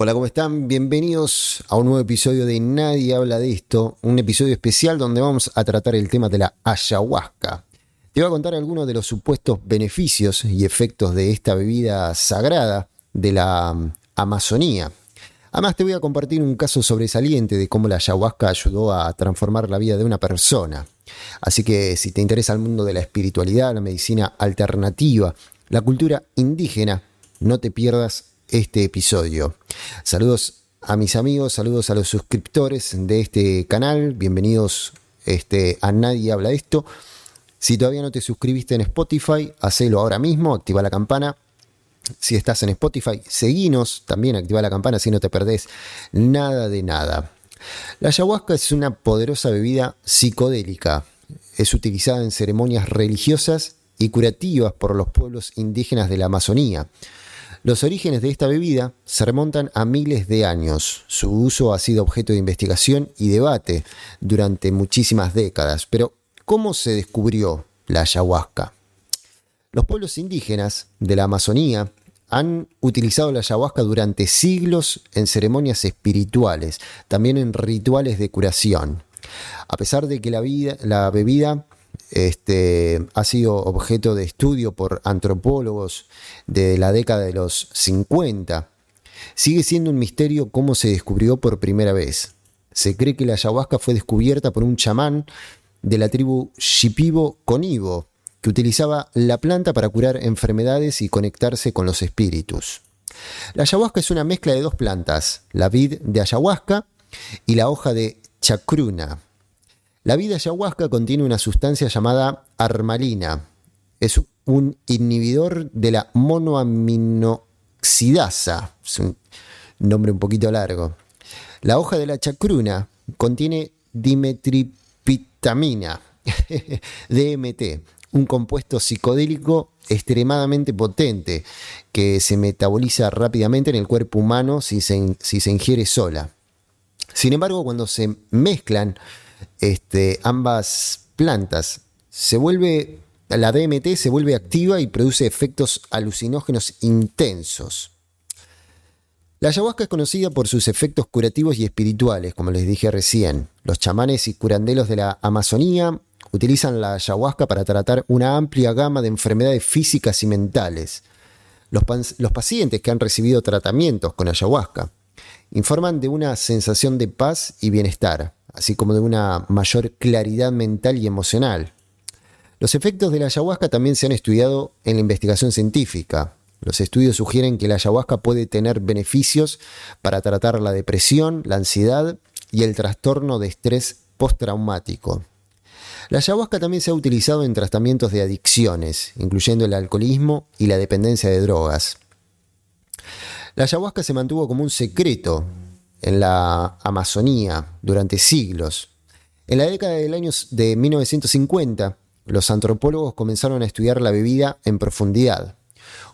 Hola, ¿cómo están? Bienvenidos a un nuevo episodio de Nadie habla de esto, un episodio especial donde vamos a tratar el tema de la ayahuasca. Te voy a contar algunos de los supuestos beneficios y efectos de esta bebida sagrada de la mm, Amazonía. Además te voy a compartir un caso sobresaliente de cómo la ayahuasca ayudó a transformar la vida de una persona. Así que si te interesa el mundo de la espiritualidad, la medicina alternativa, la cultura indígena, no te pierdas este episodio. Saludos a mis amigos, saludos a los suscriptores de este canal, bienvenidos este, a Nadie Habla Esto. Si todavía no te suscribiste en Spotify, hacelo ahora mismo, activa la campana. Si estás en Spotify, seguinos, también activa la campana si no te perdés nada de nada. La ayahuasca es una poderosa bebida psicodélica. Es utilizada en ceremonias religiosas y curativas por los pueblos indígenas de la Amazonía. Los orígenes de esta bebida se remontan a miles de años. Su uso ha sido objeto de investigación y debate durante muchísimas décadas. Pero, ¿cómo se descubrió la ayahuasca? Los pueblos indígenas de la Amazonía han utilizado la ayahuasca durante siglos en ceremonias espirituales, también en rituales de curación. A pesar de que la, la bebida este, ha sido objeto de estudio por antropólogos de la década de los 50. Sigue siendo un misterio cómo se descubrió por primera vez. Se cree que la ayahuasca fue descubierta por un chamán de la tribu Shipibo Conibo, que utilizaba la planta para curar enfermedades y conectarse con los espíritus. La ayahuasca es una mezcla de dos plantas, la vid de ayahuasca y la hoja de chacruna, la vida ayahuasca contiene una sustancia llamada armalina. Es un inhibidor de la monoaminoxidasa. Es un nombre un poquito largo. La hoja de la chacruna contiene dimetripitamina, DMT, un compuesto psicodélico extremadamente potente que se metaboliza rápidamente en el cuerpo humano si se, si se ingiere sola. Sin embargo, cuando se mezclan este, ambas plantas, se vuelve, la DMT se vuelve activa y produce efectos alucinógenos intensos. La ayahuasca es conocida por sus efectos curativos y espirituales, como les dije recién. Los chamanes y curandelos de la Amazonía utilizan la ayahuasca para tratar una amplia gama de enfermedades físicas y mentales. Los, los pacientes que han recibido tratamientos con ayahuasca informan de una sensación de paz y bienestar, así como de una mayor claridad mental y emocional. Los efectos de la ayahuasca también se han estudiado en la investigación científica. Los estudios sugieren que la ayahuasca puede tener beneficios para tratar la depresión, la ansiedad y el trastorno de estrés postraumático. La ayahuasca también se ha utilizado en tratamientos de adicciones, incluyendo el alcoholismo y la dependencia de drogas. La ayahuasca se mantuvo como un secreto en la Amazonía durante siglos. En la década del año de 1950, los antropólogos comenzaron a estudiar la bebida en profundidad.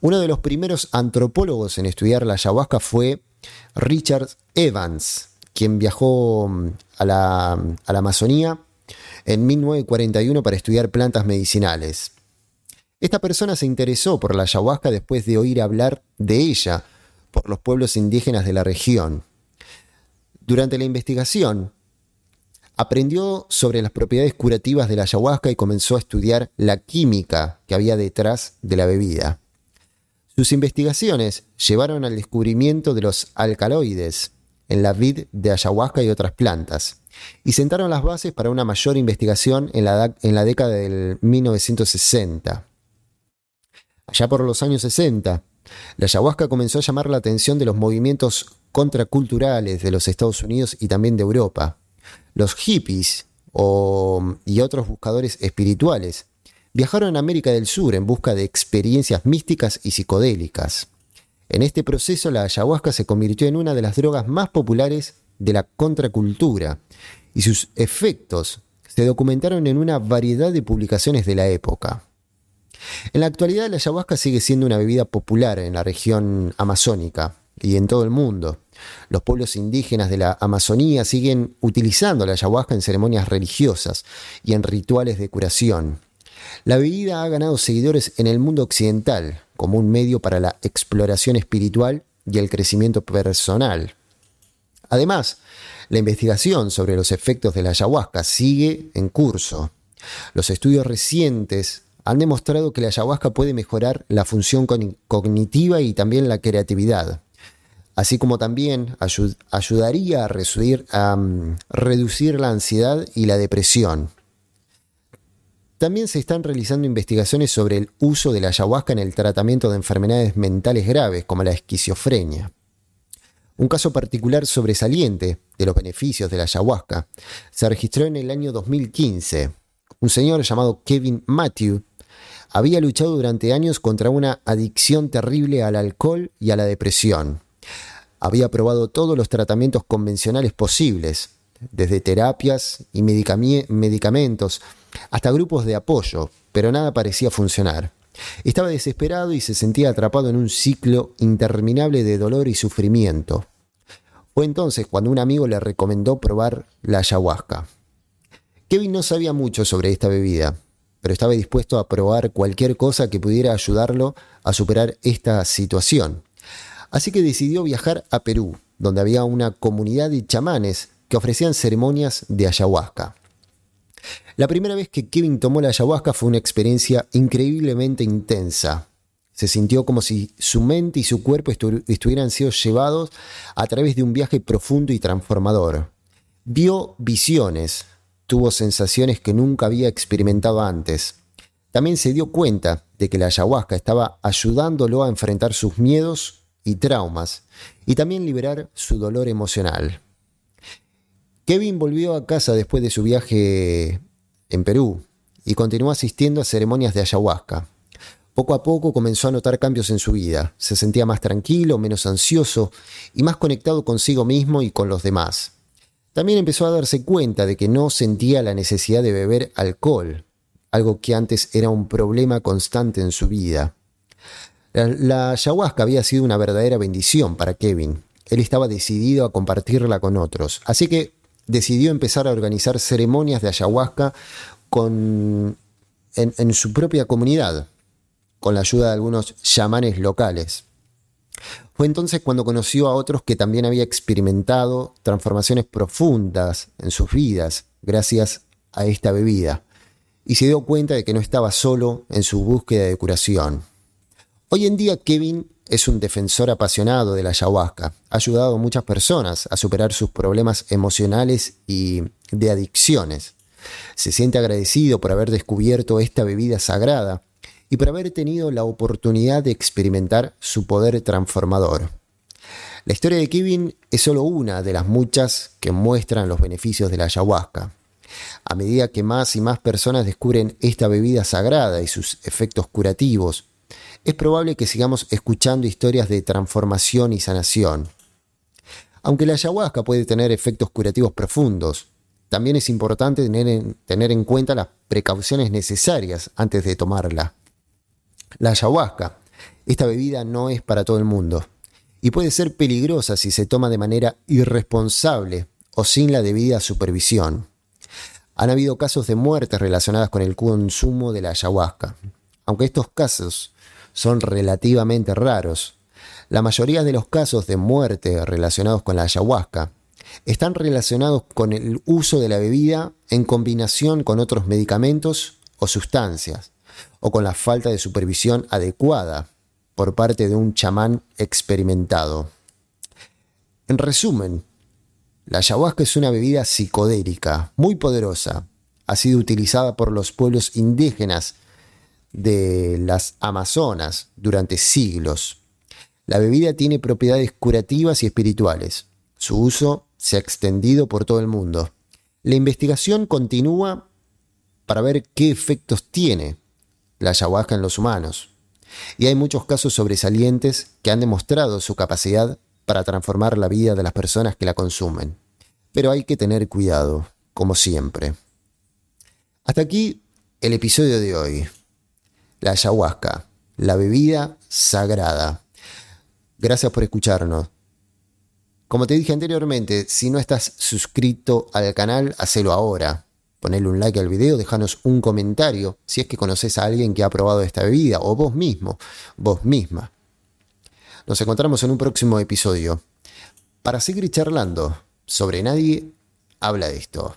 Uno de los primeros antropólogos en estudiar la ayahuasca fue Richard Evans, quien viajó mm, a la, a la Amazonía en 1941 para estudiar plantas medicinales. Esta persona se interesó por la ayahuasca después de oír hablar de ella por los pueblos indígenas de la región. Durante la investigación, aprendió sobre las propiedades curativas de la ayahuasca y comenzó a estudiar la química que había detrás de la bebida. Sus investigaciones llevaron al descubrimiento de los alcaloides en la vid de ayahuasca y otras plantas, y sentaron las bases para una mayor investigación en la, en la década del 1960. Allá por los años 60, la ayahuasca comenzó a llamar la atención de los movimientos contraculturales de los Estados Unidos y también de Europa. Los hippies y otros buscadores espirituales viajaron a América del Sur en busca de experiencias místicas y psicodélicas. En este proceso la ayahuasca se convirtió en una de las drogas más populares de la contracultura y sus efectos se documentaron en una variedad de publicaciones de la época. En la actualidad la ayahuasca sigue siendo una bebida popular en la región amazónica y en todo el mundo. Los pueblos indígenas de la Amazonía siguen utilizando la ayahuasca en ceremonias religiosas y en rituales de curación. La bebida ha ganado seguidores en el mundo occidental como un medio para la exploración espiritual y el crecimiento personal. Además, la investigación sobre los efectos de la ayahuasca sigue en curso. Los estudios recientes han demostrado que la ayahuasca puede mejorar la función cognitiva y también la creatividad, así como también ayudaría a, mm, reducir la ansiedad y la depresión. También se están realizando investigaciones sobre el uso de la ayahuasca en el tratamiento de enfermedades mentales graves como la esquizofrenia. Un caso particular sobresaliente de los beneficios de la ayahuasca se registró en el año 2015. Un señor llamado Kevin Matthew había luchado durante años contra una adicción terrible al alcohol y a la depresión. Había probado todos los tratamientos convencionales posibles, desde terapias y medicamentos hasta grupos de apoyo, pero nada parecía funcionar. Estaba desesperado y se sentía atrapado en un ciclo interminable de dolor y sufrimiento. Fue entonces cuando un amigo le recomendó probar la ayahuasca. Kevin no sabía mucho sobre esta bebida, pero estaba dispuesto a probar cualquier cosa que pudiera ayudarlo a superar esta situación. Así que decidió viajar a Perú, donde había una comunidad de chamanes que ofrecían ceremonias de ayahuasca. La primera vez que Kevin tomó la ayahuasca fue una experiencia increíblemente intensa. Se sintió como si su mente y su cuerpo estuvieran sido llevados a través de un viaje profundo y transformador. Vio visiones, tuvo sensaciones que nunca había experimentado antes. También se dio cuenta de que la ayahuasca estaba ayudándolo a enfrentar sus miedos y traumas y también liberar su dolor emocional. Kevin volvió a casa después de su viaje en Perú y continuó asistiendo a ceremonias de ayahuasca. Poco a poco comenzó a notar cambios en su vida. Se sentía más tranquilo, menos ansioso y más conectado consigo mismo y con los demás. También empezó a darse cuenta de que no sentía la necesidad de beber alcohol, algo que antes era un problema constante en su vida. La, ayahuasca había sido una verdadera bendición para Kevin. Él estaba decidido a compartirla con otros. Así que decidió empezar a organizar ceremonias de ayahuasca con, en, su propia comunidad, con la ayuda de algunos chamanes locales. Fue entonces cuando conoció a otros que también había experimentado transformaciones profundas en sus vidas gracias a esta bebida y se dio cuenta de que no estaba solo en su búsqueda de curación. Hoy en día Kevin es un defensor apasionado de la ayahuasca. Ha ayudado a muchas personas a superar sus problemas emocionales y de adicciones. Se siente agradecido por haber descubierto esta bebida sagrada y por haber tenido la oportunidad de experimentar su poder transformador. La historia de Kevin es solo una de las muchas que muestran los beneficios de la ayahuasca. A medida que más y más personas descubren esta bebida sagrada y sus efectos curativos, es probable que sigamos escuchando historias de transformación y sanación. Aunque la ayahuasca puede tener efectos curativos profundos, también es importante tener en, tener en cuenta las precauciones necesarias antes de tomarla. La ayahuasca, esta bebida no es para todo el mundo y puede ser peligrosa si se toma de manera irresponsable o sin la debida supervisión. Han habido casos de muertes relacionadas con el consumo de la ayahuasca. Aunque estos casos son relativamente raros. La mayoría de los casos de muerte relacionados con la ayahuasca están relacionados con el uso de la bebida en combinación con otros medicamentos o sustancias, o con la falta de supervisión adecuada por parte de un chamán experimentado. En resumen, la ayahuasca es una bebida psicodélica muy poderosa. Ha sido utilizada por los pueblos indígenas de las Amazonas durante siglos. La bebida tiene propiedades curativas y espirituales. Su uso se ha extendido por todo el mundo. La investigación continúa para ver qué efectos tiene la ayahuasca en los humanos. Y hay muchos casos sobresalientes que han demostrado su capacidad para transformar la vida de las personas que la consumen. Pero hay que tener cuidado, como siempre. Hasta aquí el episodio de hoy la ayahuasca, la bebida sagrada. Gracias por escucharnos. Como te dije anteriormente, si no estás suscrito al canal, hacelo ahora. Ponle un like al video, déjanos un comentario si es que conoces a alguien que ha probado esta bebida, o vos mismo, vos misma. Nos encontramos en un próximo episodio para seguir charlando sobre nadie habla de esto.